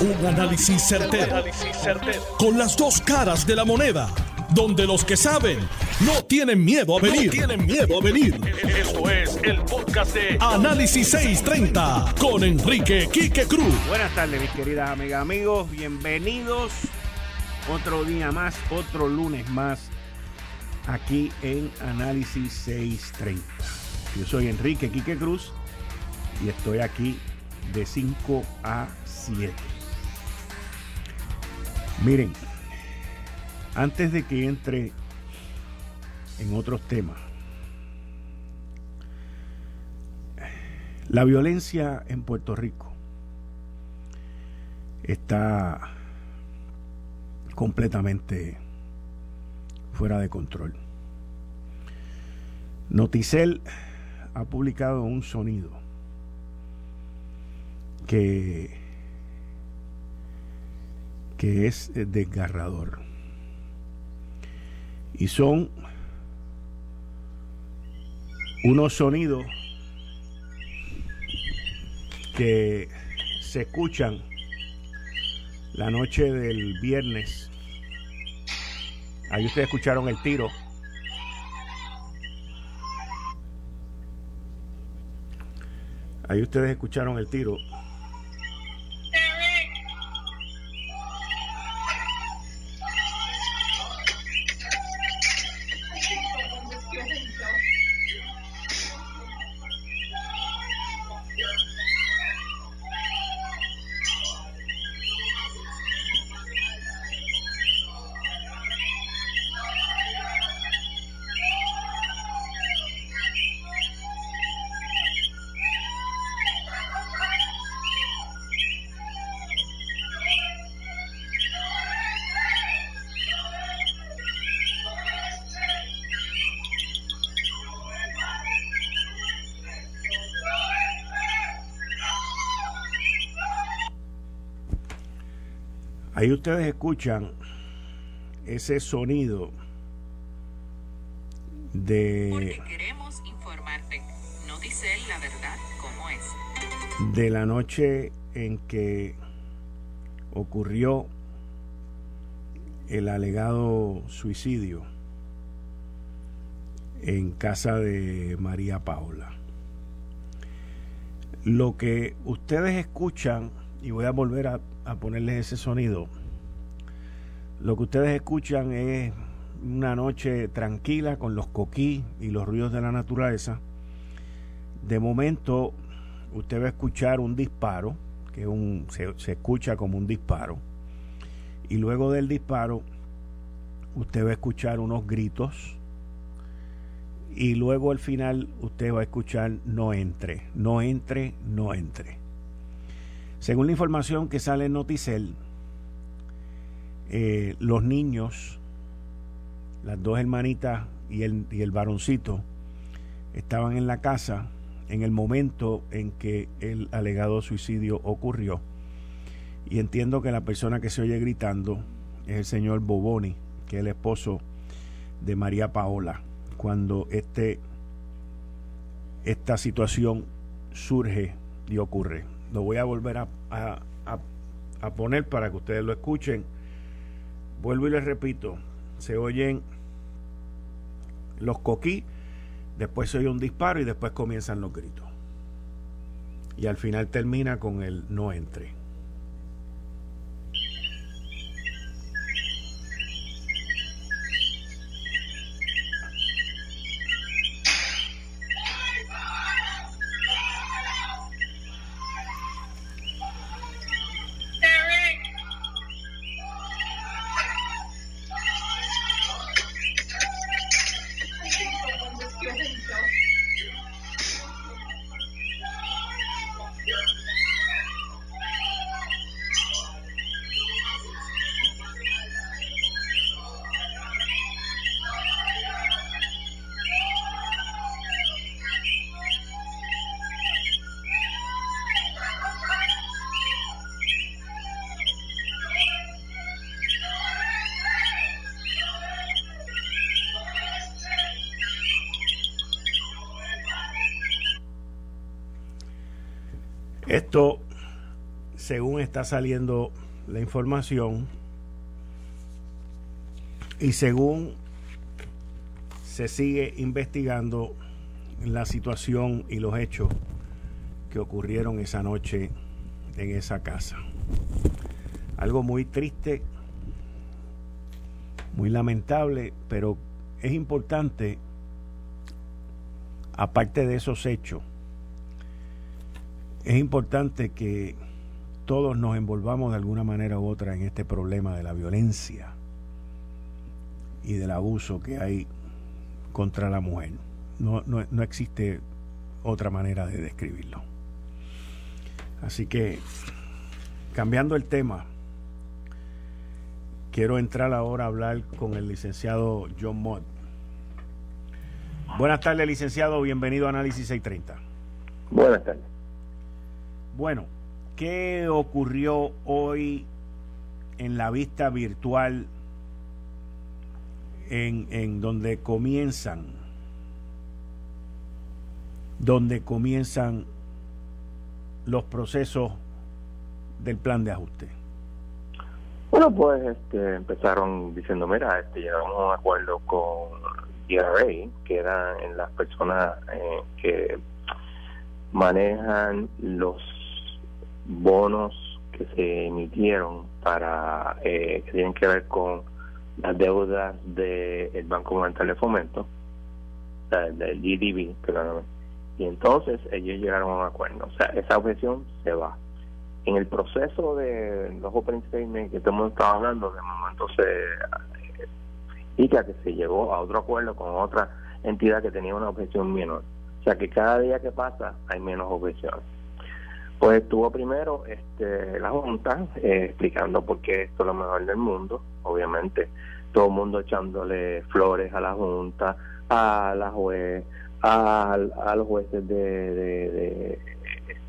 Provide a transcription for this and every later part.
Un análisis certero, Con las dos caras de la moneda. Donde los que saben no tienen miedo a venir. tienen miedo a venir. Esto es el podcast de Análisis 630 con Enrique Quique Cruz. Buenas tardes, mis queridas amigas, amigos. Bienvenidos. Otro día más, otro lunes más aquí en Análisis 630. Yo soy Enrique Quique Cruz y estoy aquí de 5 a 7. Miren, antes de que entre en otros temas, la violencia en Puerto Rico está completamente fuera de control. Noticel ha publicado un sonido que que es eh, desgarrador. Y son unos sonidos que se escuchan la noche del viernes. Ahí ustedes escucharon el tiro. Ahí ustedes escucharon el tiro Ahí ustedes escuchan ese sonido de... Porque queremos informarte, no dice la verdad como es. De la noche en que ocurrió el alegado suicidio en casa de María Paula. Lo que ustedes escuchan, y voy a volver a a ponerles ese sonido. Lo que ustedes escuchan es una noche tranquila con los coquí y los ruidos de la naturaleza. De momento, usted va a escuchar un disparo, que un, se, se escucha como un disparo. Y luego del disparo, usted va a escuchar unos gritos. Y luego al final, usted va a escuchar no entre, no entre, no entre. Según la información que sale en Noticel, eh, los niños, las dos hermanitas y el, y el varoncito, estaban en la casa en el momento en que el alegado suicidio ocurrió. Y entiendo que la persona que se oye gritando es el señor Boboni, que es el esposo de María Paola, cuando este, esta situación surge y ocurre lo voy a volver a, a, poner para que ustedes lo escuchen. Vuelvo y les repito, se oyen los coquí, después se oye un disparo y después comienzan los gritos. Y al final termina con el no entre. Esto según está saliendo la información y según se sigue investigando la situación y los hechos que ocurrieron esa noche en esa casa. Algo muy triste, muy lamentable, pero es importante, aparte de esos hechos, es importante que todos nos envolvamos de alguna manera u otra en este problema de la violencia y del abuso que hay contra la mujer. No, no, existe otra manera de describirlo. Así que, cambiando el tema, quiero entrar ahora a hablar con el licenciado John Mott. Buenas tardes, licenciado. Bienvenido a Análisis 630. Buenas tardes. Bueno, ¿qué ocurrió hoy en la vista virtual en, en donde comienzan, donde comienzan los procesos del plan de ajuste? Bueno, pues este, empezaron diciendo, mira, este, llegamos a un acuerdo con DRA, que eran las personas eh, que manejan los bonos que se emitieron para eh, que tienen que ver con las deudas del Banco Monetario de Fomento, del GDB, perdóname. Y entonces ellos llegaron a un acuerdo. O sea, esa objeción se va. En el proceso de los Open Statements que estamos hablando, de momento se y que se llegó a otro acuerdo con otra entidad que tenía una objeción menor. O sea que cada día que pasa hay menos objeciones. Pues estuvo primero este, la Junta eh, explicando por qué esto es lo mejor del mundo, obviamente todo el mundo echándole flores a la Junta, a la juez, a, los jueces de,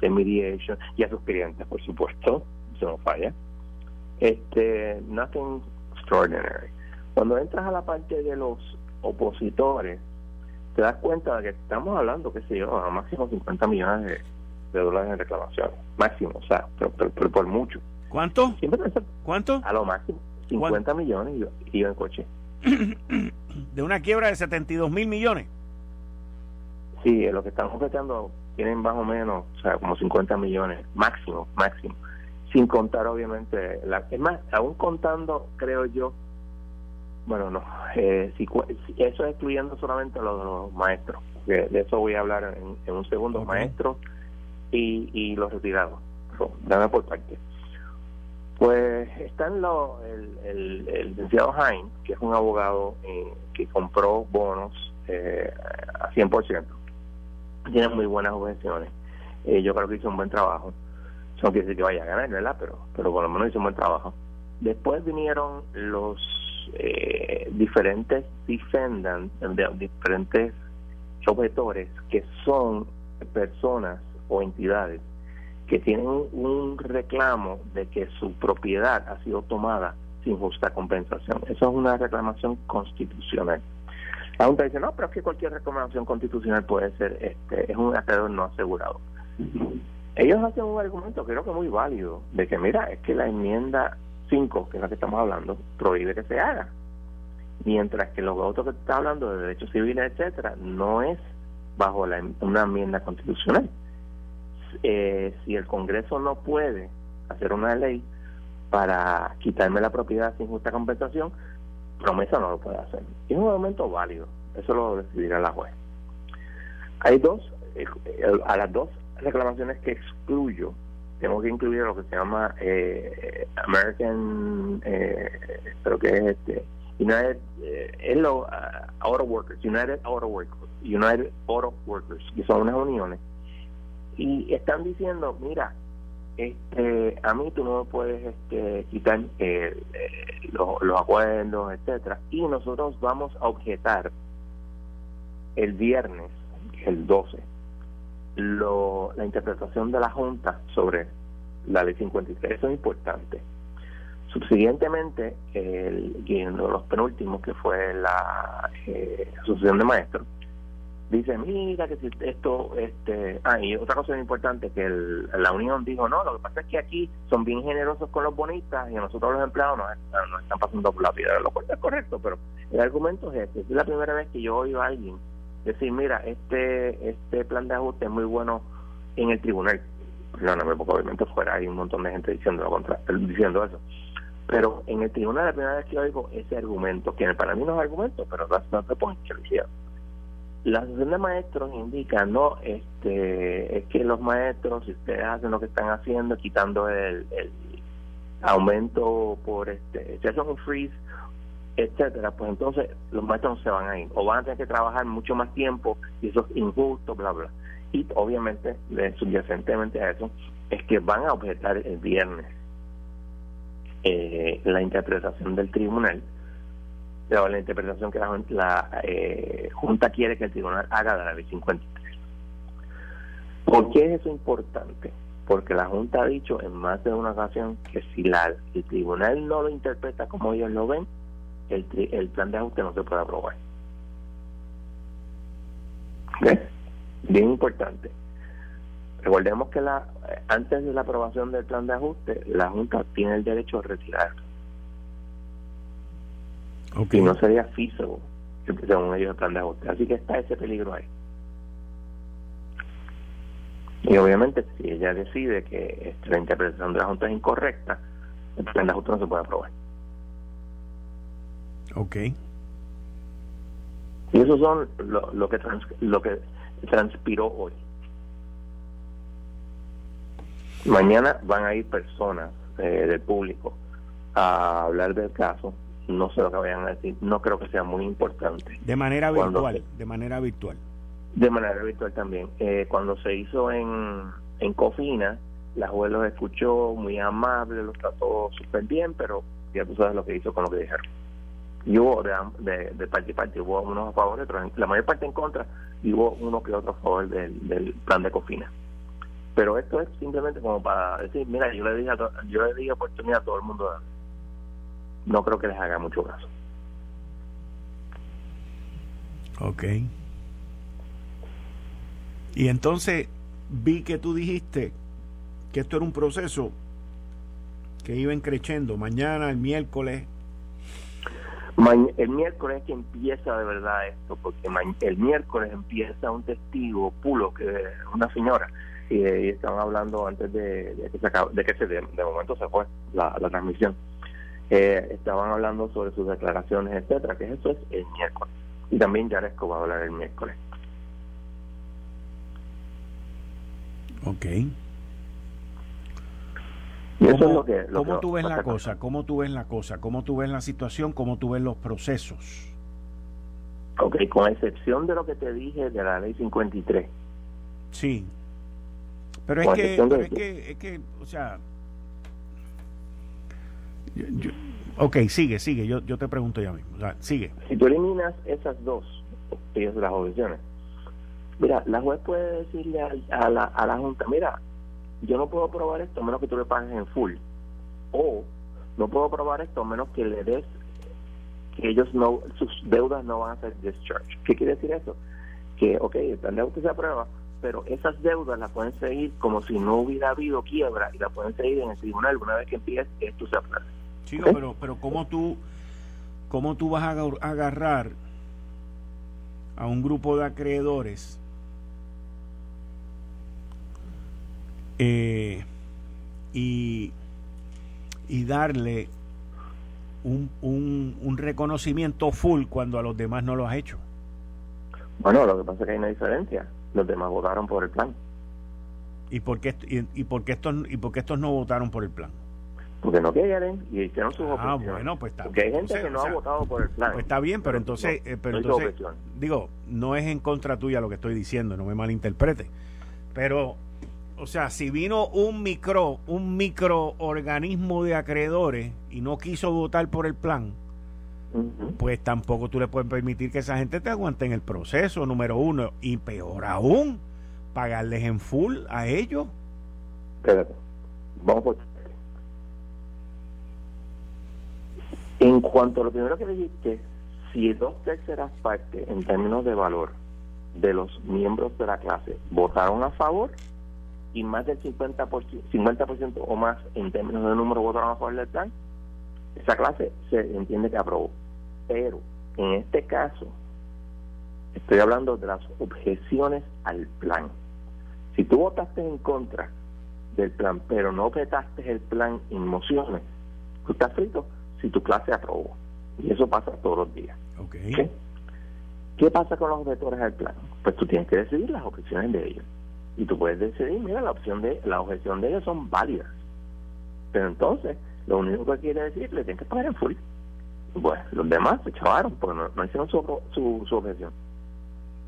de, mediation y a sus clientes, por supuesto, eso no falla. Este, nothing extraordinary. Cuando entras a la parte de los opositores, te das cuenta de que estamos hablando, qué sé yo, a máximo 50 millones de, dólares en reclamación. Máximo, o sea, pero, por mucho. ¿Cuánto? ¿Cuánto? A lo máximo. 50 millones y iba en coche. ¿De una quiebra de 72 mil millones? Sí, lo que están ofreciendo tienen más o menos, o sea, como 50 millones, máximo, máximo. Sin contar, obviamente, la, es más, aún contando, creo yo, bueno, no, eh, si, eso es excluyendo solamente a los, maestros, de, eso voy a hablar en, un segundo, maestros y, y los retirados. dame por parte. Pues está en lo, el, el, licenciado Jaime, que es un abogado eh, que compró bonos eh, a 100%. Tiene muy buenas objeciones. Eh, yo creo que hizo un buen trabajo. Eso no quiere decir que vaya a ganar, ¿verdad? Pero, pero por lo menos hizo un buen trabajo. Después vinieron los diferentes defendants, diferentes objetores que son personas o entidades que tienen un reclamo de que su propiedad ha sido tomada sin justa compensación. Eso es una reclamación constitucional. La Junta dice, no, pero es que cualquier reclamación constitucional puede ser, este, es un acreedor no asegurado. Ellos hacen un argumento creo que muy válido, de que mira, es que la enmienda 5, que es la que estamos hablando, prohíbe que se haga. Mientras que los votos que está hablando de derechos civiles, etcétera, no es bajo la, una enmienda constitucional eh, si el Congreso no puede hacer una ley para quitarme la propiedad sin justa compensación, promesa no lo puede hacer. es un argumento válido, eso lo decidirá la juez. Hay dos, eh, a las dos reclamaciones que excluyo, tengo que incluir lo que se llama eh, American, eh, creo que es este, United eh, uh, Auto Workers, United Auto Workers, United Auto Workers, que son unas uniones y están diciendo, mira, este, a mí tú no puedes este, quitar eh, eh, los, acuerdos, etcétera, y nosotros vamos a objetar el viernes, el 12, lo, la interpretación de la Junta sobre la ley 53. Eso es importante. Subsiguientemente, el, uno de los penúltimos, que fue la eh, Asociación de Maestros, dice, mira que si esto, este, ah, y otra cosa importante, que la Unión dijo, no, lo que pasa es que aquí son bien generosos con los bonistas y a nosotros los empleados nos, nos están pasando por la piedra, lo cual es correcto, pero el argumento es este, es la primera vez que yo oigo a alguien decir, mira, este, este plan de ajuste es muy bueno en el tribunal, perdóname, porque obviamente fuera hay un montón de gente diciendo, contra, diciendo eso, pero en el tribunal la primera vez que oigo ese argumento, que para mí no es argumento, pero no te pones que la asociación de maestros indica, no, este, es que los maestros, si ustedes hacen lo que están haciendo, quitando el, aumento por, este, si hacen un freeze, etcétera, pues entonces los maestros no se van a ir, o van a tener que trabajar mucho más tiempo, y eso es injusto, bla, bla. Y obviamente, subyacentemente a eso, es que van a objetar el viernes eh, la interpretación del tribunal la interpretación que la, eh, Junta quiere que el tribunal haga de la ley 53. ¿Por qué es eso importante? Porque la Junta ha dicho en más de una ocasión que si el tribunal no lo interpreta como ellos lo ven, el, plan de ajuste no se puede aprobar. Bien importante. Recordemos que la, antes de la aprobación del plan de ajuste, la Junta tiene el derecho a y no sería físico según ellos el plan de ajuste. Así que está ese peligro ahí. Y obviamente, si ella decide que la interpretación de la Junta es incorrecta, el plan de ajuste no se puede aprobar. Ok. Y eso son lo, que, lo que transpiró hoy. Mañana van a ir personas eh, del público a hablar del caso no sé lo que vayan a decir, no creo que sea muy importante. De manera virtual, de manera virtual. De manera virtual también. Eh, cuando se hizo en, en Cofina, la juez los escuchó muy amable, los trató súper bien, pero ya tú sabes lo que hizo con lo que dijeron. Y hubo de, de, parte y parte, hubo unos a favor, otros, la mayor parte en contra, y hubo uno que otro a favor del, del plan de Cofina. Pero esto es simplemente como para decir, mira, yo le dije, yo le di oportunidad a todo el mundo de no creo que les haga mucho caso. Ok. Y entonces vi que tú dijiste que esto era un proceso que iba creciendo. Mañana, el miércoles. el miércoles es que empieza de verdad esto, porque el miércoles empieza un testigo, Pulo, que una señora, y, estaban hablando antes de, que se de que se de, momento se fue la transmisión eh, estaban hablando sobre sus declaraciones, etcétera, que eso es el miércoles. Y también Yaresco va a hablar el miércoles. Ok. Eso es lo que, ¿Cómo tú ves la cosa? ¿Cómo tú ves la cosa? ¿Cómo tú ves la situación? ¿Cómo tú ves los procesos? Ok, con excepción de lo que te dije de la ley 53. Sí. Pero, es que, pero es que, es que, o sea, ok, sigue, sigue. Yo, yo te pregunto ya mismo. sigue. Si tú eliminas esas dos, de las objeciones, mira, la juez puede decirle a, la, a la Junta, mira, yo no puedo aprobar esto a menos que tú le pagues en full. O no puedo aprobar esto a menos que le des que ellos no, sus deudas no van a ser discharged. ¿Qué quiere decir eso? Que, ok, el plan de se aprueba, pero esas deudas las pueden seguir como si no hubiera habido quiebra y la pueden seguir en el tribunal una vez que empiece esto se apruebe. Chico, pero, pero ¿cómo tú, cómo tú vas a agarrar a un grupo de acreedores eh, y, y darle un, un, un reconocimiento full cuando a los demás no lo has hecho? Bueno, lo que pasa es que hay una diferencia. Los demás votaron por el plan. ¿Y por qué, y, y por qué estos, y por qué estos no votaron por el plan? Porque no quieren y hicieron sus ah, bueno, pues está Porque hay gente que no ha votado por el plan. Pues está bien, pero entonces, eh, pero entonces digo, no es en contra tuya lo que estoy diciendo, no me malinterprete. Pero, o sea, si vino un micro, un microorganismo de acreedores y no quiso votar por el plan, pues tampoco tú le puedes permitir que esa gente te aguante en el proceso, número uno. Y peor aún, pagarles en full a ellos. Espérate, vamos por En cuanto a lo primero que dijiste, si dos terceras partes en términos de valor de los miembros de la clase votaron a favor y más del 50%, 50 o más en términos de número votaron a favor del plan, esa clase se entiende que aprobó. Pero en este caso, estoy hablando de las objeciones al plan. Si tú votaste en contra del plan, pero no vetaste el plan en mociones, tú estás frito si tu clase aprobó. Y eso pasa todos los días. Okay. ¿Qué pasa con los objetores al plan? Pues tú tienes que decidir las objeciones de ellos. Y tú puedes decidir, mira, la opción de la objeción de ellos son válidas. Pero entonces, lo único que quiere decir, le tienes que pagar en full. Bueno, los demás se chavaron porque no, hicieron su, su, su objeción.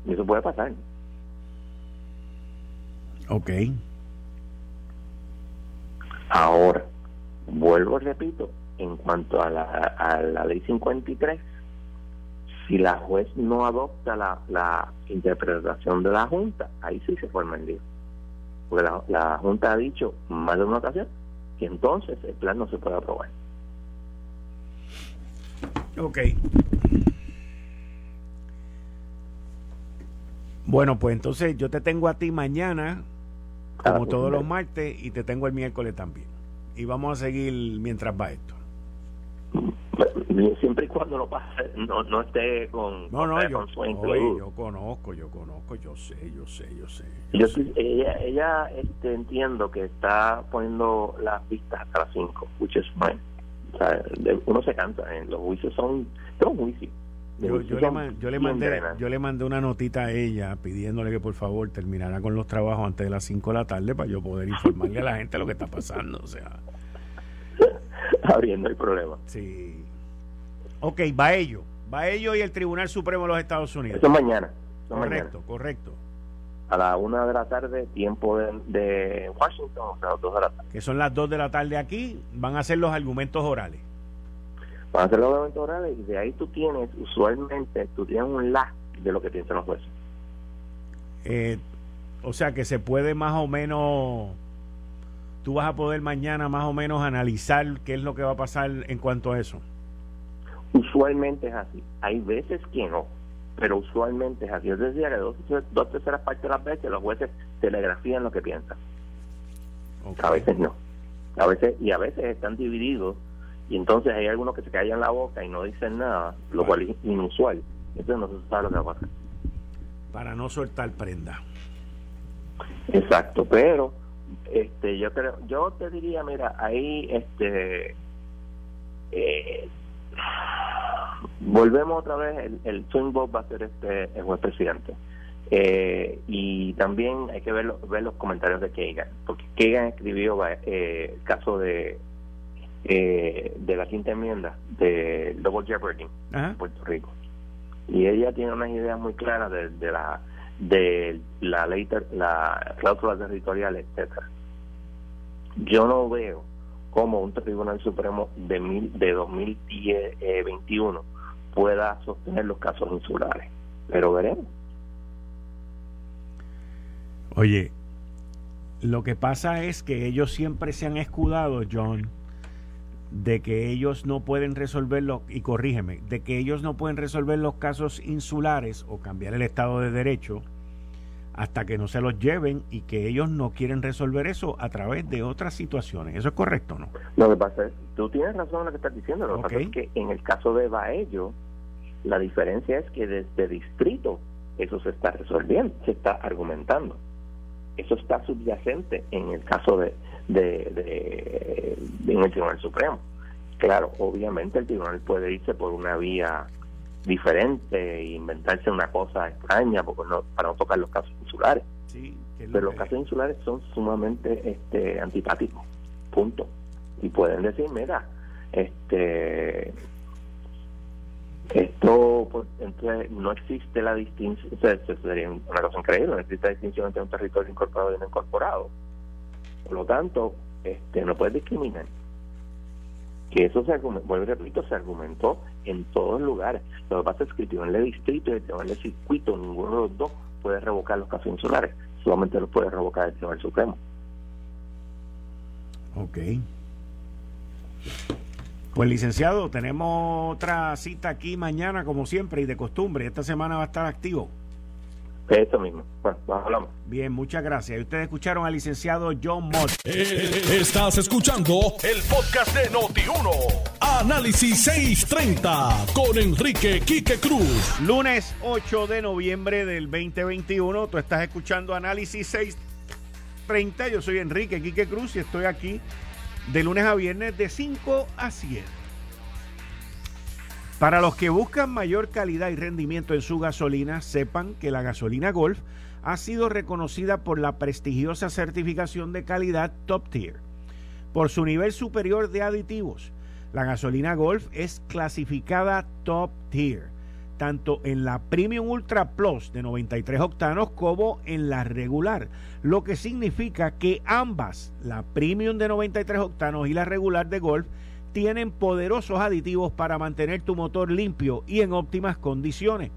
Y eso puede pasar. Ok. Ahora, vuelvo y repito, en cuanto a la, a la ley 53, si la juez no adopta la, la interpretación de la Junta, ahí sí se forma el lío. Porque la, la Junta ha dicho más de una ocasión que entonces el plan no se puede aprobar. Ok. Bueno, pues entonces yo te tengo a ti mañana, como todos los martes, y te tengo el miércoles también. Y vamos a seguir mientras va esto siempre y cuando no pase, no, no esté con, no, no, yo, yo conozco, yo conozco, yo sé, yo sé, yo sé. Yo, ella, ella este, entiendo que está poniendo las vistas hasta las 5, which is fine. O sea, uno se cansa, ¿eh? los juicios son, son juicios. Yo, yo, le, yo, le mandé, yo le mandé una notita a ella pidiéndole que por favor terminara con los trabajos antes de las 5 de la tarde para yo poder informarle a la gente lo que está pasando. O sea, abriendo el problema. Sí. Ok, va ello. Va ello y el Tribunal Supremo de los Estados Unidos. Eso mañana. correcto, correcto. A la una de la tarde, tiempo de, Washington, o sea, las dos de la tarde. Que son las dos de la tarde aquí, van a ser los argumentos orales. Van a ser los argumentos orales y de ahí tú tienes, usualmente, tú tienes un lag de lo que piensan los jueces. Eh, o sea que se puede más o menos tú vas a poder mañana más o menos analizar qué es lo que va a pasar en cuanto a eso. Usualmente es así. Hay veces que no, pero usualmente es así. Es decir, que dos, dos terceras partes de las veces los jueces telegrafían lo que piensan. A veces no. A veces, y a veces están divididos y entonces hay algunos que se callan la boca y no dicen nada, lo cual es inusual. Entonces no se sabe lo que va a pasar. Para no soltar prenda. Exacto, pero este yo creo yo te diría mira ahí este eh, volvemos otra vez, el, el swing va a ser este el juez presidente. Eh, y también hay que ver, ver los comentarios de Kagan, porque Kagan escribió eh, el caso de eh, de la quinta enmienda de Double Jeopardy en Puerto Rico. Y ella tiene unas ideas muy claras de, de la de la ley, la cláusula territorial, etcétera. Yo no veo como un Tribunal Supremo de, mil, de 2021 eh, pueda sostener los casos insulares. Pero veremos. Oye, lo que pasa es que ellos siempre se han escudado, John, de que ellos no pueden resolverlo, y corrígeme, de que ellos no pueden resolver los casos insulares o cambiar el Estado de Derecho hasta que no se los lleven y que ellos no quieren resolver eso a través de otras situaciones. ¿Eso es correcto no? Lo que pasa es, tú tienes razón en lo que estás diciendo, lo que pasa es que en el caso de Baello, la diferencia es que desde distrito eso se está resolviendo, se está argumentando. Eso está subyacente en el caso de, de, de, en el Tribunal Supremo. Claro, obviamente el tribunal puede irse por una vía diferente e inventarse una cosa extraña porque no, para no tocar los casos insulares. Pero los casos insulares son sumamente este, antipáticos, punto. Y pueden decir, mira, este esto pues, entonces no existe la distinción, sería una cosa increíble, no existe la distinción entre un territorio incorporado y no incorporado. Por lo tanto, este no puedes discriminar que eso se argumentó, repito, se argumentó en todos lugares. Lo que pasa es que el tribunal de distrito y el tribunal de circuito, ninguno de los dos puede revocar los casos insulares, solamente los puede revocar el Tribunal Supremo. Ok. Pues licenciado, tenemos otra cita aquí mañana como siempre y de costumbre. Esta semana va a estar activo. Eso mismo. Bueno, hablamos. Bien, muchas gracias. Ustedes escucharon al licenciado John Mott. Eh, estás escuchando el podcast de Noti1. Análisis 630 con Enrique Quique Cruz. Lunes 8 de noviembre del 2021. Tú estás escuchando Análisis 630. Yo soy Enrique Quique Cruz y estoy aquí de lunes a viernes de 5 a 7. Para los que buscan mayor calidad y rendimiento en su gasolina, sepan que la gasolina Golf ha sido reconocida por la prestigiosa certificación de calidad Top Tier. Por su nivel superior de aditivos, la gasolina Golf es clasificada Top Tier, tanto en la Premium Ultra Plus de 93 octanos como en la regular, lo que significa que ambas, la Premium de 93 octanos y la regular de Golf, tienen poderosos aditivos para mantener tu motor limpio y en óptimas condiciones.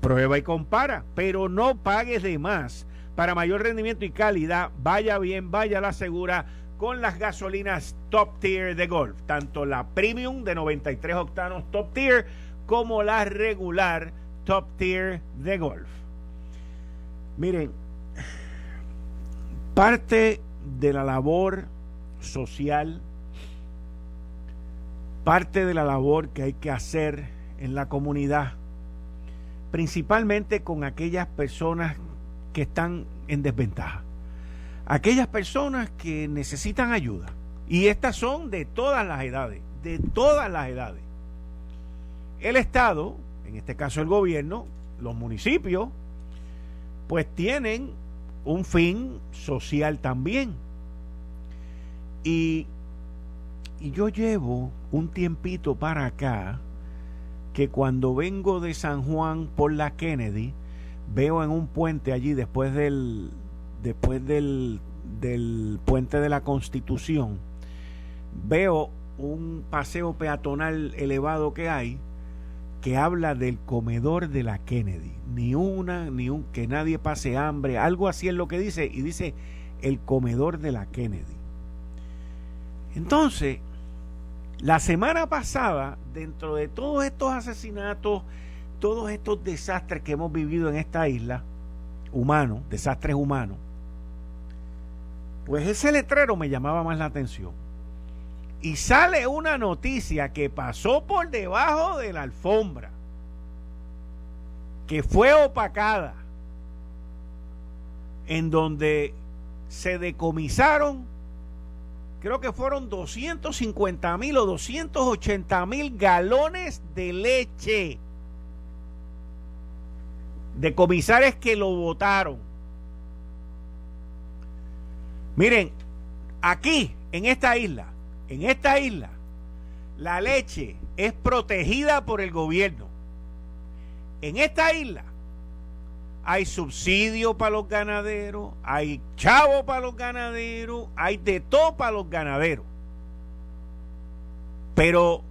Prueba y compara, pero no pagues de más. Para mayor rendimiento y calidad, vaya bien, vaya la segura con las gasolinas top tier de Golf, tanto la premium de 93 octanos top tier como la regular top tier de Golf. Miren, parte de la labor social parte de la labor que hay que hacer en la comunidad, principalmente con aquellas personas que están en desventaja, aquellas personas que necesitan ayuda. Y estas son de todas las edades, de todas las edades. El Estado, en este caso el gobierno, los municipios, pues tienen un fin social también. Y y yo llevo un tiempito para acá que cuando vengo de San Juan por la Kennedy, veo en un puente allí después del después del, del puente de la Constitución, veo un paseo peatonal elevado que hay que habla del comedor de la Kennedy. Ni una, ni un que nadie pase hambre, algo así es lo que dice, y dice el comedor de la Kennedy. Entonces, la semana pasada, dentro de todos estos asesinatos, todos estos desastres que hemos vivido en esta isla, humanos, desastres humanos, pues ese letrero me llamaba más la atención. Y sale una noticia que pasó por debajo de la alfombra, que fue opacada, en donde se decomisaron creo que fueron 250 mil o 280 mil galones de leche de comisarios que lo votaron. Miren, aquí, en esta isla, en esta isla, la leche es protegida por el gobierno. En esta isla, hay subsidio para los ganaderos, hay chavo para los ganaderos, hay de todo para los ganaderos. Pero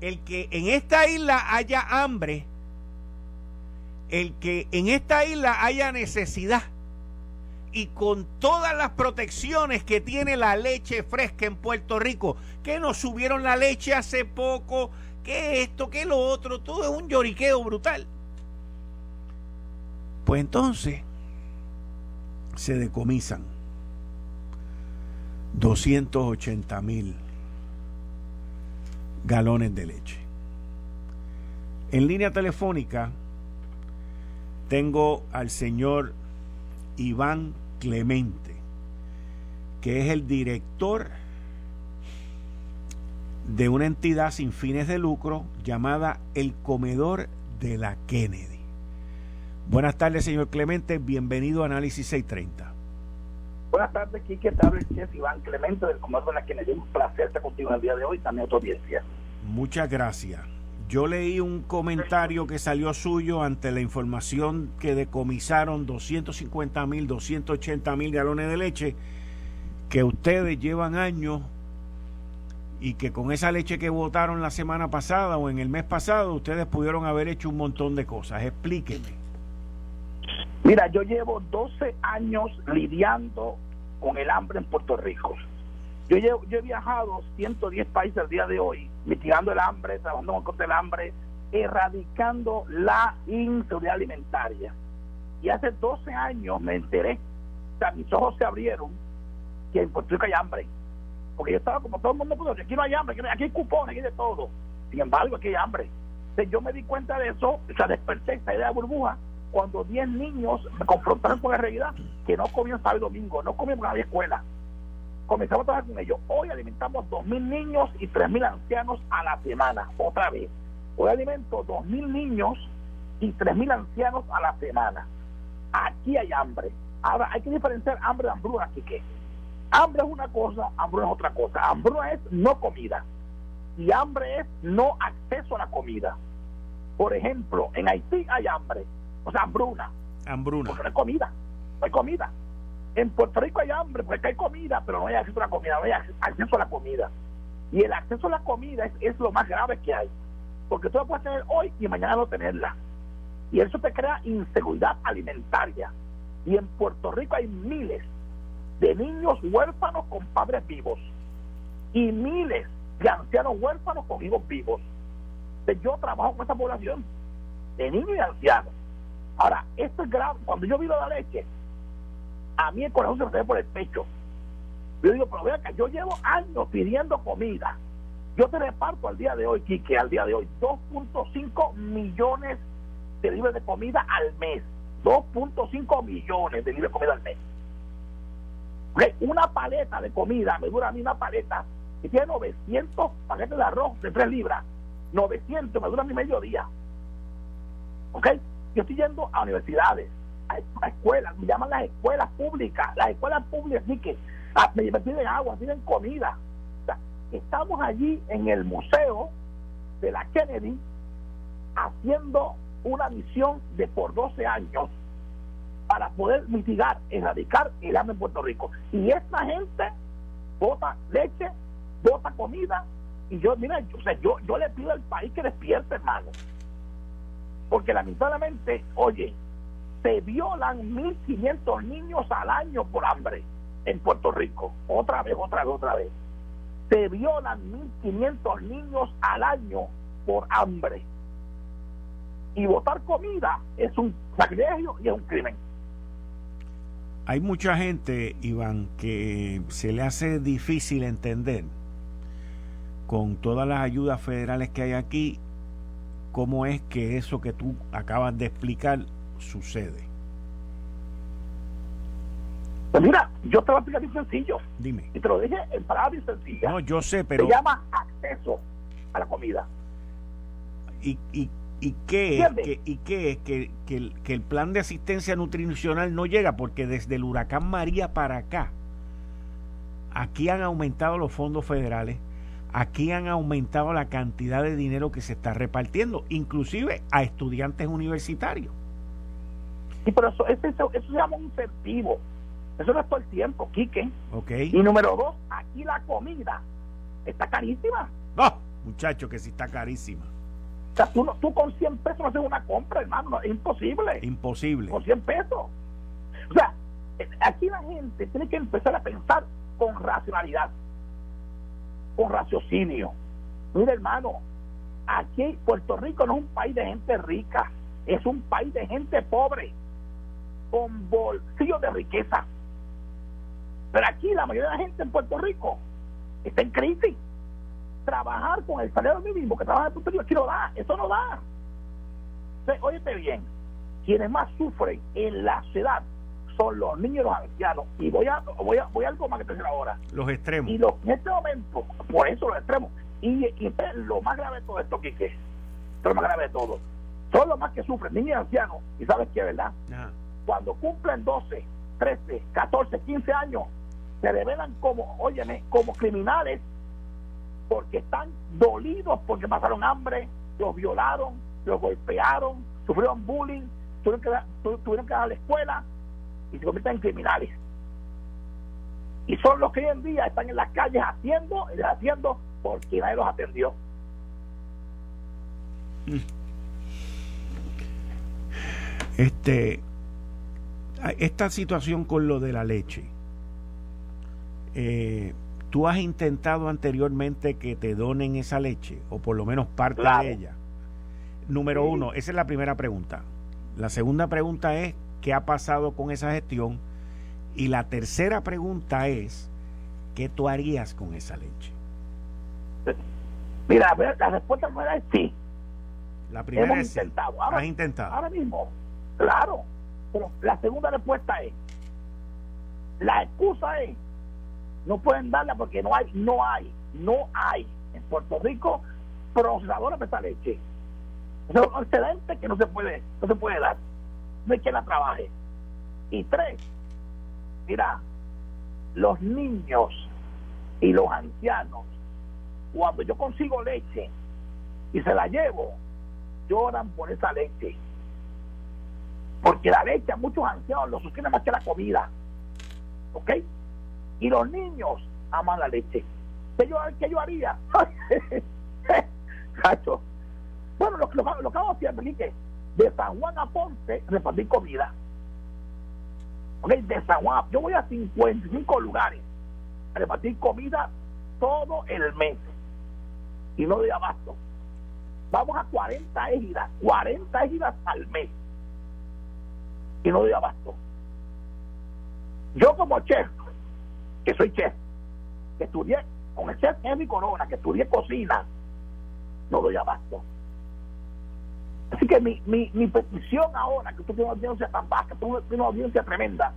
el que en esta isla haya hambre, el que en esta isla haya necesidad y con todas las protecciones que tiene la leche fresca en Puerto Rico, que nos subieron la leche hace poco, que esto, que lo otro, todo es un lloriqueo brutal. Pues entonces se decomisan 280 mil galones de leche. En línea telefónica tengo al señor Iván Clemente, que es el director de una entidad sin fines de lucro llamada El Comedor de la Kennedy. Buenas tardes, señor Clemente. Bienvenido a Análisis 630. Buenas tardes, Quique. Te habla el chef Iván Clemente del Comando de la un placer estar contigo el día de hoy, también a tu audiencia. Muchas gracias. Yo leí un comentario que salió suyo ante la información que decomisaron 250 mil, 280 mil galones de leche, que ustedes llevan años y que con esa leche que votaron la semana pasada o en el mes pasado, ustedes pudieron haber hecho un montón de cosas. Explíqueme. Mira, yo llevo 12 años lidiando con el hambre en Puerto Rico. Yo, yo he viajado 110 países al día de hoy, mitigando el hambre, trabajando contra el hambre, erradicando la inseguridad alimentaria. Y hace 12 años me enteré, o sea, mis ojos se abrieron, que en Puerto Rico hay hambre. Porque yo estaba como todo el mundo, pues, aquí no hay hambre, aquí hay cupones, aquí hay de todo. Sin embargo, aquí hay hambre. Entonces, yo me di cuenta de eso, o sea, desperté esta idea de burbuja, cuando 10 niños me confrontaron con la realidad que no comían sábado y domingo, no comían porque había escuela. Comenzamos a trabajar con ellos. Hoy alimentamos 2.000 niños y 3.000 ancianos a la semana, otra vez. Hoy alimento 2.000 niños y 3.000 ancianos a la semana. Aquí hay hambre. Ahora, hay que diferenciar hambre de hambruna, aquí que hambre es una cosa, hambruna es otra cosa. Hambruna es no comida y hambre es no acceso a la comida. Por ejemplo, en Haití hay hambre, o sea, hambruna. Hambruna. Porque no hay comida, no hay comida. En Puerto Rico hay hambre porque hay comida, pero no hay acceso a la comida, no hay acceso a la comida. Y el acceso a la comida es, es lo más grave que hay. Porque tú la puedes tener hoy y mañana no tenerla. Y eso te crea inseguridad alimentaria. Y en Puerto Rico hay miles de niños huérfanos con padres vivos. Y miles de ancianos huérfanos con hijos vivos. Yo trabajo con esa población de niños y ancianos. Ahora, esto es grave. Cuando yo vivo la leche, a mí el corazón se me sale por el pecho. Yo digo, pero vea que yo llevo años pidiendo comida. Yo te reparto al día de hoy, Quique, al día de hoy, 2.5 millones de libras de comida al mes. 2.5 millones de libras de comida al mes. Una paleta de comida, me dura a mí una paleta que tiene 900 paquetes de arroz de 3 libras. 900, me dura a mi mediodía. ¿Ok? Yo estoy yendo a universidades, a, escuelas, me llaman las escuelas públicas. Las escuelas públicas sí que ah, me piden agua, piden comida. estamos allí en el museo de la Kennedy haciendo una misión de por 12 años para poder mitigar, erradicar el hambre en Puerto Rico. Y esta gente bota leche, bota comida, y yo, mira, yo, yo le pido al país que despierte, hermano. Porque lamentablemente, oye, se violan 1.500 niños al año por hambre en Puerto Rico. Otra vez, otra vez, otra vez. Se violan 1.500 niños al año por hambre. Y votar comida es un sacrilegio y es un crimen. Hay mucha gente, Iván, que se le hace difícil entender con todas las ayudas federales que hay aquí, cómo es que eso que tú acabas de explicar sucede. Pues mira, yo te lo voy a explicar bien sencillo. Dime. Y te lo dije en palabras bien sencillas. No, yo sé, pero. Se llama acceso a la comida. ¿Y, y, y qué es, que, y qué es que, que, el, que el plan de asistencia nutricional no llega? Porque desde el huracán María para acá, aquí han aumentado los fondos federales, aquí han aumentado la cantidad de dinero que se está repartiendo, inclusive a estudiantes universitarios. Sí, pero eso, eso, eso se llama un incentivo. Eso no es todo el tiempo, Quique. Ok. Y número dos, aquí la comida está carísima. No, muchacho, que sí está carísima. O sea, tú, tú con 100 pesos no haces una compra, hermano. es imposible. Imposible. Con 100 pesos. O sea, aquí la gente tiene que empezar a pensar con racionalidad, con raciocinio. Mira, hermano, aquí Puerto Rico no es un país de gente rica, es un país de gente pobre, con bolsillos de riqueza. Pero aquí la mayoría de la gente en Puerto Rico está en crisis. Trabajar con el salario mínimo que trabaja en Puerto Rico aquí no da, eso no da. Entonces, óyete bien, quienes más sufren en la ciudad son los niños y los ancianos. Y voy a, voy a, voy a algo más que te decir ahora. Los extremos. Y los, en este momento, por eso los extremos. Y, y lo más grave de todo esto, Quique, es lo más grave de todo, son los más que sufren, niños y ancianos. Y sabes qué, ¿verdad? Cuando cumplen 12, 13, 14, 15 años, se revelan como, óyeme, como criminales porque están dolidos porque pasaron hambre, los violaron, los golpearon, sufrieron bullying, tuvieron que, tuvieron que ir a la escuela y se convierten en criminales. Y son los que hoy en día están en las calles haciendo y deshaciendo porque nadie los atendió. Este, esta situación con lo de la leche, eh, ¿tú has intentado anteriormente que te donen esa leche o por lo menos parte de ella? Número uno, esa es la primera pregunta. La segunda pregunta es, qué ha pasado con esa gestión. Y la tercera pregunta es, ¿qué tú harías con esa leche? Mira, la respuesta primera es sí. La primera Hemos intentado. Ahora, has intentado. Ahora mismo, claro. Pero la segunda respuesta es, la excusa es, no pueden darla porque no hay, no hay, no hay en Puerto Rico procesadores de esa leche. Es un excedente que no se puede, no se puede dar. No hay quien la trabaje. Y tres, mira, los niños y los ancianos, cuando yo consigo leche y se la llevo, lloran por esa leche. Porque la leche a muchos ancianos los sostiene más que la comida. ¿Ok? Y los niños aman la leche. ¿Qué yo, qué yo haría? Cacho. Bueno, lo, lo, lo que hago siempre es que de San Juan a Ponce repartir comida. ¿Ok? De San Juan, yo voy a 55 lugares a repartir comida todo el mes. Y no doy abasto. Vamos a 40 égidas, 40 égidas al mes. Y no doy abasto. Yo como chef, que soy chef, que estudié con el chef Henry Corona, que estudié cocina, no doy abasto. Así que mi, mi, mi petición ahora, que usted tiene una audiencia tan baja, tú tienes una audiencia tremenda,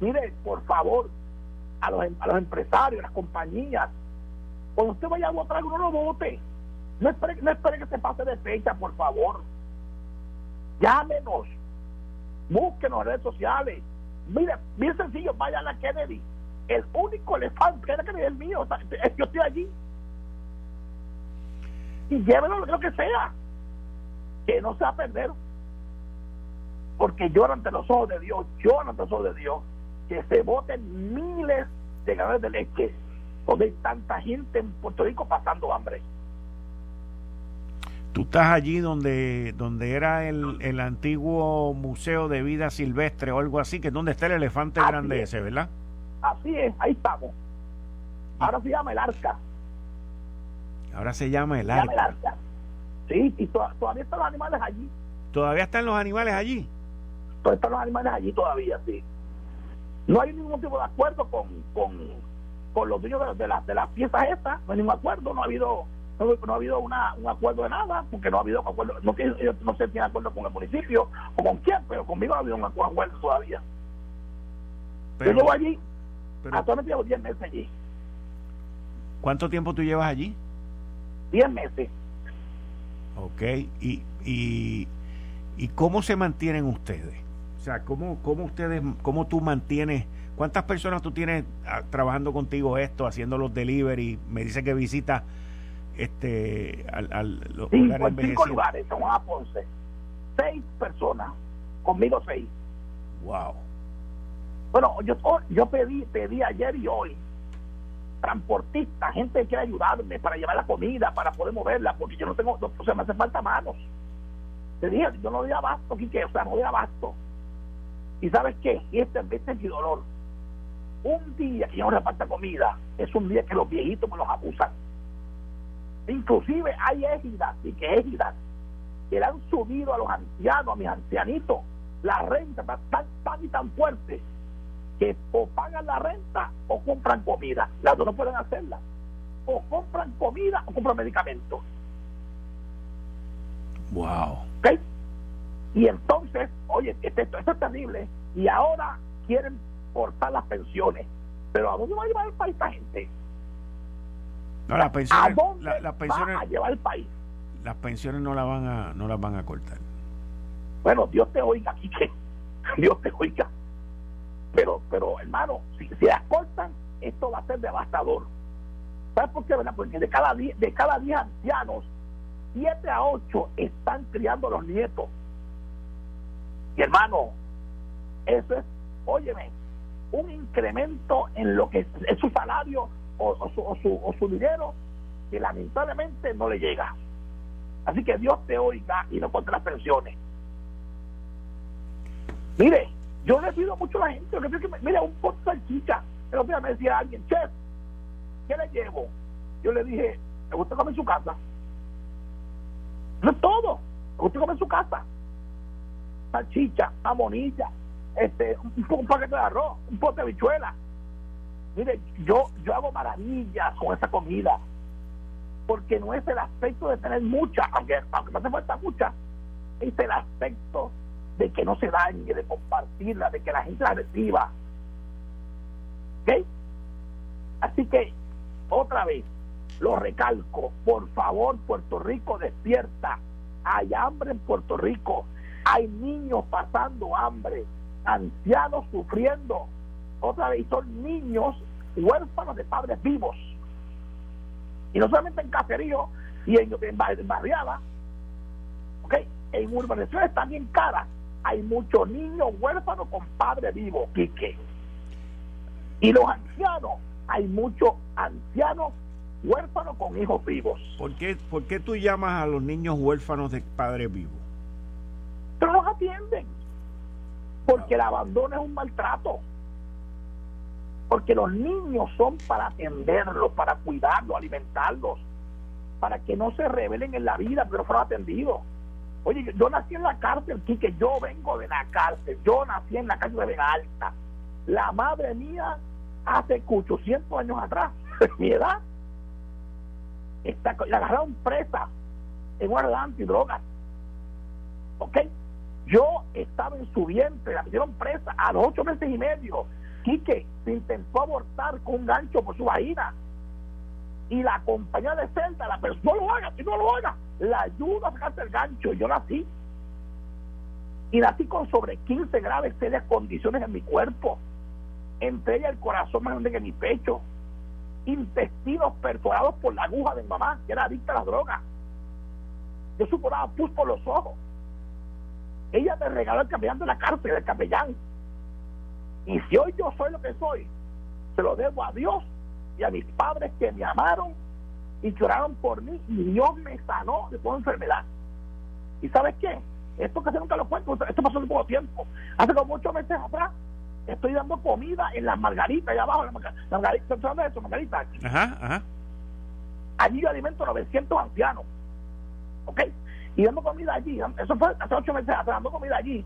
mire, por favor, a los, a los empresarios, a las compañías, cuando usted vaya a votar, no lo vote. No espere, no espere que se pase de fecha, por favor. Llámenos, búsquenos en redes sociales. Mire, bien sencillo, vaya a la Kennedy. El único elefante que es el mío, es yo estoy allí. Y llévenlo lo que sea que no se va a perder porque lloran ante los ojos de Dios, lloran ante los ojos de Dios, que se voten miles de galones de leche, donde hay tanta gente en Puerto Rico pasando hambre. Tú estás allí donde, donde era el, el antiguo Museo de Vida Silvestre o algo así, que es donde está el elefante grande ese, ¿verdad? Así es, ahí estamos. Ahora se llama el arca. Ahora se llama el arca. Se llama el arca. Sí, y todavía están los animales allí. ¿Todavía están los animales allí? Todavía están los animales allí todavía, sí. No hay ningún tipo de acuerdo con, con, con los dueños de, de, de las piezas estas, no hay ningún acuerdo, no ha habido no, ha habido una, un acuerdo de nada, porque no ha habido acuerdo, no, no sé si tienen acuerdo con el municipio o con quién, pero conmigo no ha habido un acuerdo todavía. Pero, Yo llevo allí, pero, actualmente llevo 10 meses allí. ¿Cuánto tiempo tú llevas allí? 10 meses. Ok, ¿Y, y, y cómo se mantienen ustedes? O sea, ¿cómo, cómo ustedes, cómo tú mantienes, cuántas personas tú tienes ah, trabajando contigo esto, haciendo los delivery? Me dice que visita este al, al los lugares cinco lugares, son a Ponce. Seis personas, conmigo seis. Wow. Bueno, yo, yo pedí, pedí ayer y hoy transportistas, gente que quiere ayudarme para llevar la comida, para poder moverla, porque yo no tengo, o sea, me hace falta manos. Te dije, yo no doy abasto, Quique, o sea, no doy abasto. ¿Y sabes qué? Y este, este es mi dolor. Un día que yo no reparta comida, es un día que los viejitos me los abusan. Inclusive hay égidas y que égidas que le han subido a los ancianos, a mis ancianitos, la renta tan, tan y tan fuerte que o pagan la renta o compran comida. Las dos no pueden hacerla. O compran comida o compran medicamentos. Wow. ¿Okay? Y entonces, oye, esto, esto es terrible. Y ahora quieren cortar las pensiones. Pero ¿a dónde va a llevar el país esta gente? No, las pensiones, ¿A dónde las pensiones, va a llevar el país? Las pensiones no las van a, no las van a cortar. Bueno, Dios te oiga, que Dios te oiga. Pero, pero hermano, si, si las cortan, esto va a ser devastador. ¿Sabes por qué? Verdad? Porque de cada, diez, de cada 10 ancianos, 7 a 8 están criando a los nietos. Y hermano, eso es, óyeme, un incremento en lo que es su salario o, su, o, su, o su dinero que lamentablemente no le llega. Así que Dios te oiga y no contra las pensiones. Mire, yo le pido mucho a la gente, que, mira, un poco salchicha. Otro día me decía alguien, chef, ¿qué le llevo? Yo le dije, ¿me gusta comer en su casa? No es todo, me gusta comer en su casa. Salchicha, amonilla, este, un, paquete de arroz, un pote de bichuela. Mire, yo, yo hago maravillas con esa comida, porque no es el aspecto de tener mucha, aunque, aunque me hace falta mucha, es el aspecto de que no se dañe, de compartirla, de que la gente la reciba. ¿Ok? Así que, otra vez, lo recalco, por favor, Puerto Rico despierta. Hay hambre en Puerto Rico, hay niños pasando hambre, ancianos sufriendo. Otra vez, son niños huérfanos de padres vivos. Y no solamente en caserío y en, en, ¿ok? En urbanizaciones también caras hay muchos niños huérfanos con padres vivos, Quique. Y los ancianos, hay muchos ancianos huérfanos con hijos vivos. ¿Por qué, ¿Por qué tú llamas a los niños huérfanos de padres vivos? Pero los atienden. Porque el abandono es un maltrato. Porque los niños son para atenderlos, para cuidarlos, alimentarlos, para que no se rebelen en la vida, pero fueron atendidos. Oye, yo, nací en la cárcel, que yo vengo de la cárcel, yo nací en la cárcel de Alta. La madre mía, hace 800 años atrás, mi edad, está, la agarraron presa en una antidrogas. ¿Ok? Yo estaba en su vientre, la metieron presa a los ocho meses y medio. Quique se intentó abortar con un gancho por su vagina. Y la compañía de Celta, la persona, no lo haga, si no lo haga, la ayuda a sacarse el gancho. Yo nací. Y nací con sobre 15 graves serias condiciones en mi cuerpo. Entre ellas el corazón más grande que mi pecho. Intestinos perforados por la aguja de mi mamá, que era adicta a las drogas. Yo suponía pus por los ojos. Ella me regaló el capellán de la cárcel, el capellán. Y si hoy yo soy lo que soy, se lo debo a Dios y a mis padres que me amaron y lloraron por mí y Dios me sanó de toda enfermedad. ¿Y sabes qué? Esto que se nunca lo cuento, esto pasó en poco tiempo. Hace como ocho meses atrás, estoy dando comida en las margaritas, allá abajo, en las margaritas, ¿sabes eso? Margaritas. Ajá, ajá. Allí yo alimento 900 ancianos. ¿Ok? Y dando comida allí, eso fue hace ocho meses atrás, dando comida allí,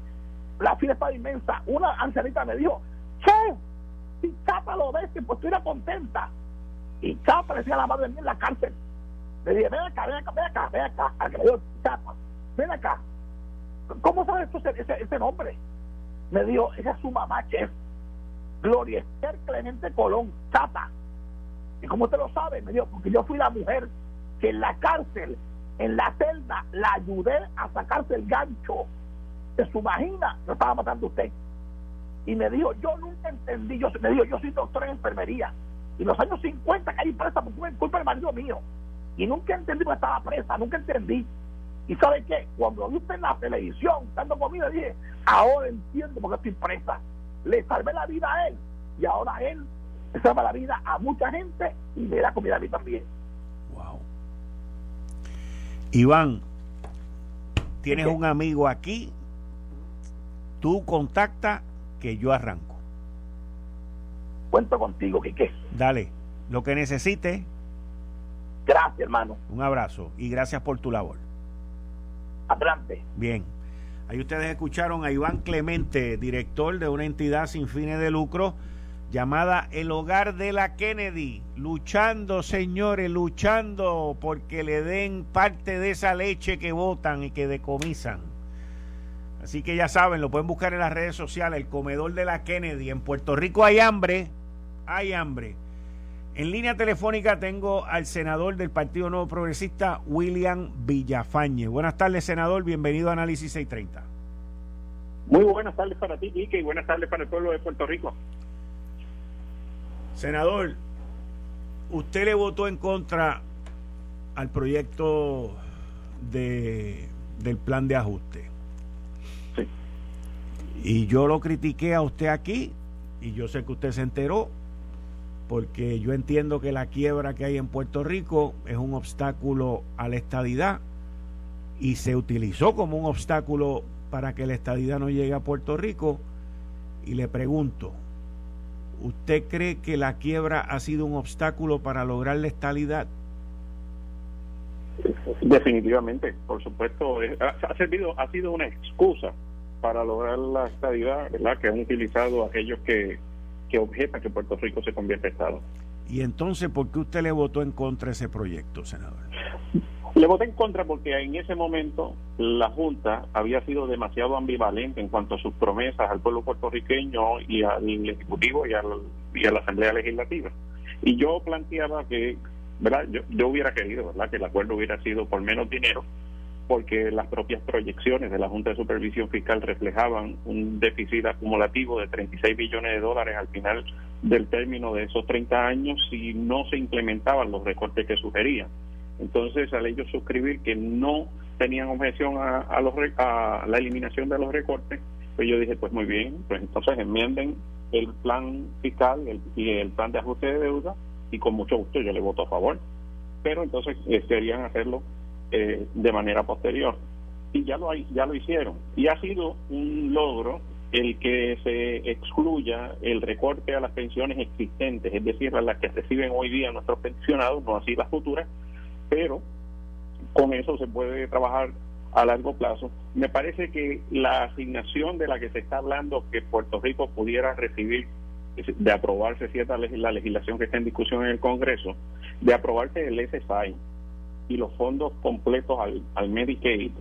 la fila estaba inmensa. Una ancianita me dijo, che, si Chapa lo ves, pues tú eras contenta. Y Chapa decía la madre mía en la cárcel. Le dije, ven acá, ven acá, ven acá, ven acá, me Chapa, ven acá. ¿Cómo sabes tú ese, ese, nombre? Me dijo, esa es su mamá, chef. Gloria Esther Clemente Colón, Chapa. ¿Y cómo te lo sabe? Me dijo, porque yo fui la mujer que en la cárcel, en la celda, la ayudé a sacarse el gancho de su vagina, lo estaba matando usted. Y me dijo, yo nunca entendí, yo, me dijo, yo soy doctor en enfermería. Y los años 50 caí presa por culpa del marido mío. Y nunca entendí que estaba presa, nunca entendí. ¿Y sabe qué? Cuando viste en la televisión dando comida, dije, ahora entiendo por qué estoy presa. Le salvé la vida a él y ahora él le salva la vida a mucha gente y me da comida a mí también. Wow. Iván, tienes un amigo aquí, tú contacta que yo arranco. Cuento contigo, Quique. Dale, lo que necesite. Gracias, hermano. Un abrazo y gracias por tu labor. Adelante. Bien. Ahí ustedes escucharon a Iván Clemente, director de una entidad sin fines de lucro llamada El Hogar de la Kennedy, luchando, señores, luchando porque le den parte de esa leche que votan y que decomisan. Así que ya saben, lo pueden buscar en las redes sociales, el comedor de la Kennedy. En Puerto Rico hay hambre, hay hambre. En línea telefónica tengo al senador del Partido Nuevo Progresista, William Villafañe. Buenas tardes, senador. Bienvenido a Análisis 630. Muy buenas tardes para ti, Quique, y buenas tardes para el pueblo de Puerto Rico. Senador, usted le votó en contra al proyecto de, del plan de ajuste. Y yo lo critiqué a usted aquí y yo sé que usted se enteró porque yo entiendo que la quiebra que hay en Puerto Rico es un obstáculo a la estadidad y se utilizó como un obstáculo para que la estadidad no llegue a Puerto Rico. Y le pregunto, ¿usted cree que la quiebra ha sido un obstáculo para lograr la estadidad? Definitivamente, por supuesto, ha servido, ha sido una excusa para lograr la estabilidad, ¿verdad? Que han utilizado aquellos que, que objetan que Puerto Rico se convierta en Estado. Y entonces, ¿por qué usted le votó en contra de ese proyecto, senador? Le voté en contra porque en ese momento la Junta había sido demasiado ambivalente en cuanto a sus promesas al pueblo puertorriqueño y al Ejecutivo y, al, y a la Asamblea Legislativa. Y yo planteaba que, ¿verdad? Yo, yo hubiera querido, ¿verdad?, que el acuerdo hubiera sido por menos dinero, porque las propias proyecciones de la Junta de Supervisión Fiscal reflejaban un déficit acumulativo de 36 billones de dólares al final del término de esos 30 años si no se implementaban los recortes que sugerían. Entonces, al ellos suscribir que no tenían objeción a, los, a la eliminación de los recortes, pues yo dije, pues muy bien, pues entonces enmienden el plan fiscal y el plan de ajuste de deuda y con mucho gusto yo le voto a favor. Pero entonces eh, querían hacerlo eh, de manera posterior. Y ya lo, ya lo hicieron. Y ha sido un logro el que se excluya el recorte a las pensiones existentes, es decir, a las que reciben hoy día nuestros pensionados, no así las futuras, pero con eso se puede trabajar a largo plazo. Me parece que la asignación de la que se está hablando que Puerto Rico pudiera recibir de aprobarse cierta la legislación que está en discusión en el Congreso, de aprobarse el SSI y los fondos completos al, al Medicaid,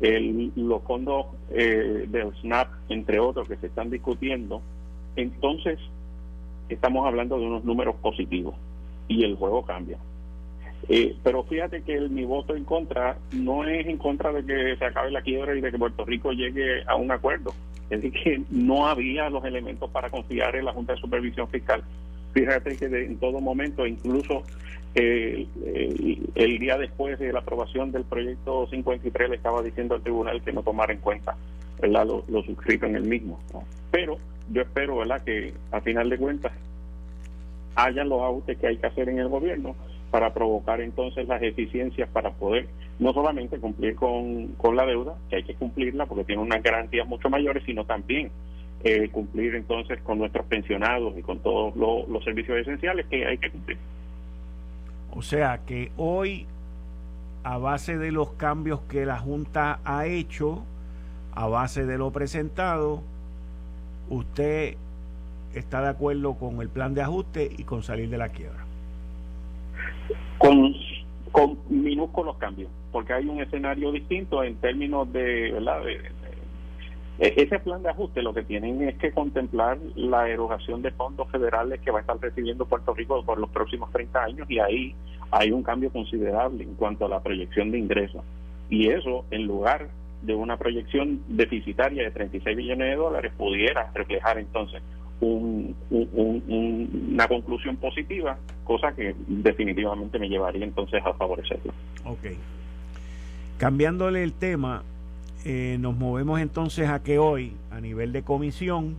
el, los fondos eh, del SNAP, entre otros, que se están discutiendo, entonces estamos hablando de unos números positivos y el juego cambia. Eh, pero fíjate que mi voto en contra no es en contra de que se acabe la quiebra y de que Puerto Rico llegue a un acuerdo. Es decir, que no había los elementos para confiar en la Junta de Supervisión Fiscal. Fíjate que en todo momento, incluso eh, el día después de la aprobación del proyecto 53, le estaba diciendo al tribunal que no tomara en cuenta ¿verdad? Lo, lo suscrito en el mismo. Pero yo espero ¿verdad? que a final de cuentas hayan los ajustes que hay que hacer en el gobierno para provocar entonces las eficiencias para poder no solamente cumplir con, con la deuda, que hay que cumplirla porque tiene unas garantías mucho mayores, sino también eh, cumplir entonces con nuestros pensionados y con todos los servicios esenciales que hay que cumplir. O sea que hoy, a base de los cambios que la Junta ha hecho, a base de lo presentado, usted está de acuerdo con el plan de ajuste y con salir de la quiebra con, con minúsculos cambios, porque hay un escenario distinto en términos de, ¿verdad? E, ese plan de ajuste lo que tienen es que contemplar la erogación de fondos federales que va a estar recibiendo Puerto Rico por los próximos 30 años y ahí hay un cambio considerable en cuanto a la proyección de ingresos. Y eso, en lugar de una proyección deficitaria de 36 billones de dólares, pudiera reflejar entonces un, una conclusión positiva, cosa que definitivamente me llevaría entonces a favorecerlo. Ok. Cambiándole el tema, eh, nos movemos entonces a que hoy, a nivel de comisión,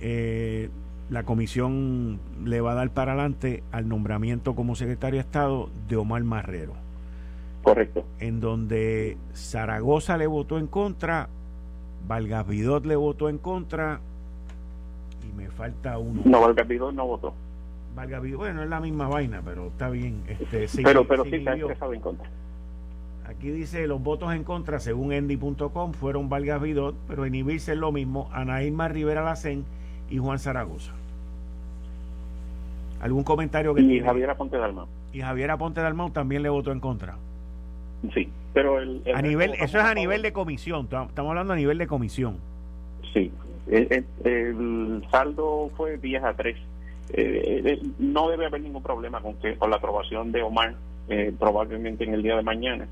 eh, la comisión le va a dar para adelante al nombramiento como secretario de Estado de Omar Marrero. Correcto. En donde Zaragoza le votó en contra, Vargas Vidot le votó en contra, me falta uno. No, Valga no votó. Valga bueno, es la misma vaina, pero está bien. Este, pero pero sí se ha expresado en contra. Aquí dice los votos en contra, según Endy.com, fueron Valga Vidot, pero inhibirse es lo mismo, Ana Irma Rivera Lacén y Juan Zaragoza. ¿Algún comentario que Y Javier Aponte Dalmau. Y Javier Aponte Dalmau también le votó en contra. Sí, pero el, a nivel, eso es a nivel de comisión, estamos hablando a nivel de comisión. Sí, el, saldo fue 10 a 3. Eh, eh, no debe haber ningún problema con que con la aprobación de Omar eh, probablemente en el día de mañana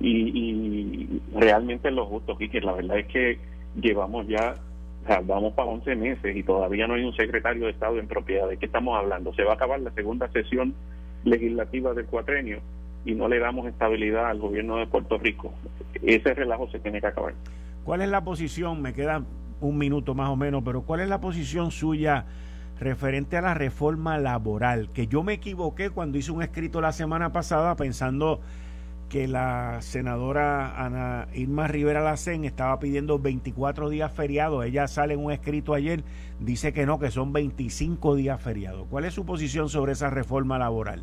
y, realmente lo justo que la verdad es que llevamos ya vamos para 11 meses y todavía no hay un secretario de Estado en propiedad de qué estamos hablando se va a acabar la segunda sesión legislativa del cuatrenio y no le damos estabilidad al gobierno de Puerto Rico ese relajo se tiene que acabar ¿Cuál es la posición? Me queda un minuto más o menos, pero ¿cuál es la posición suya referente a la reforma laboral? Que yo me equivoqué cuando hice un escrito la semana pasada pensando que la senadora Ana Irma Rivera Lacén estaba pidiendo 24 días feriados. Ella sale en un escrito ayer, dice que no, que son 25 días feriados. ¿Cuál es su posición sobre esa reforma laboral?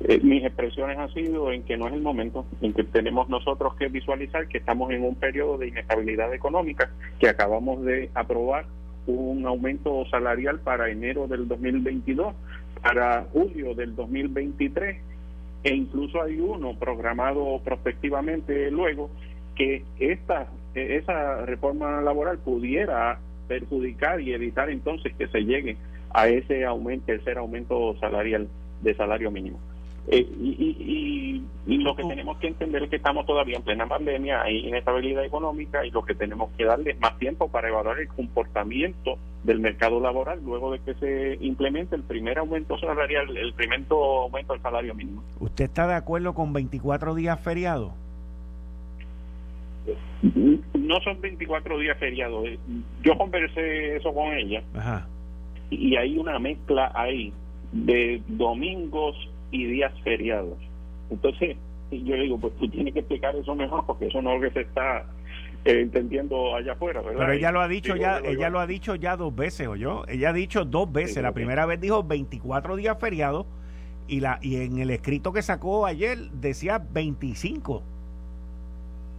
Eh, mis expresiones han sido en que no es el momento, en que tenemos nosotros que visualizar que estamos en un periodo de inestabilidad económica, que acabamos de aprobar un aumento salarial para enero del 2022, para julio del 2023 e incluso hay uno programado prospectivamente luego que esta esa reforma laboral pudiera perjudicar y evitar entonces que se llegue a ese aumento, tercer aumento salarial de salario mínimo. Eh, y, y, lo que tenemos que entender es que estamos todavía en plena pandemia, hay inestabilidad económica y lo que tenemos que darle es más tiempo para evaluar el comportamiento del mercado laboral luego de que se implemente el primer aumento salarial, el primer aumento del salario mínimo. ¿Usted está de acuerdo con 24 días feriados? No son 24 días feriados. Yo conversé eso con ella y hay una mezcla ahí de domingos y días feriados. Entonces, yo digo, pues tú tienes que explicar eso mejor porque eso no es lo que se está eh, entendiendo allá afuera, ¿verdad? Pero ella lo ha dicho ya, ella lo ha dicho ya dos veces, ¿o yo? Ella ha dicho dos veces. la primera vez dijo 24 días feriados y la y en el escrito que sacó ayer decía 25.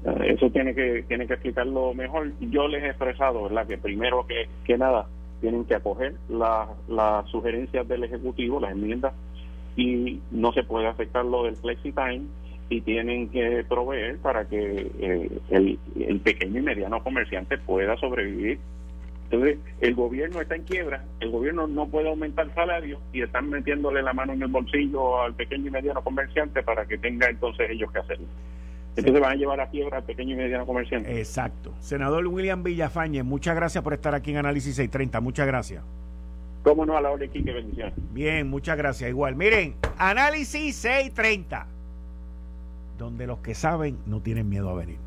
Ah, eso tiene que tiene que explicarlo mejor. Yo les he expresado, ¿verdad? Que primero que, que nada tienen que acoger las sugerencias del Ejecutivo, las enmiendas y no se puede afectar lo del flexi time y tienen que proveer para que eh, el, pequeño y mediano comerciante pueda sobrevivir. Entonces, el gobierno está en quiebra, el gobierno no puede aumentar salarios y están metiéndole la mano en el bolsillo al pequeño y mediano comerciante para que tenga entonces ellos que hacerlo. Entonces van a llevar a quiebra al pequeño y mediano comerciante. Exacto. Senador William Villafañe, muchas gracias por estar aquí en Análisis 630. Muchas gracias. ¿Cómo no? A la hora de Quique, bendiciones. Bien, muchas gracias. Igual. Miren, análisis 630. Donde los que saben no tienen miedo a venir.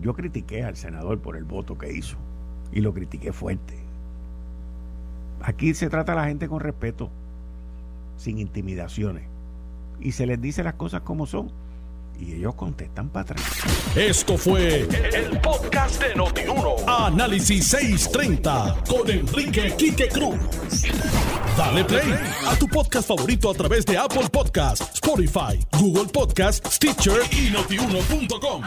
Yo critiqué al senador por el voto que hizo. Y lo critiqué fuerte. Aquí se trata a la gente con respeto, sin intimidaciones. Y se les dice las cosas como son y ellos contestan para atrás. Esto fue el, podcast de Notiuno. Análisis 630 con Enrique Quique Cruz. Dale play a tu podcast favorito a través de Apple Podcasts, Spotify, Google Podcasts, Stitcher y notiuno.com.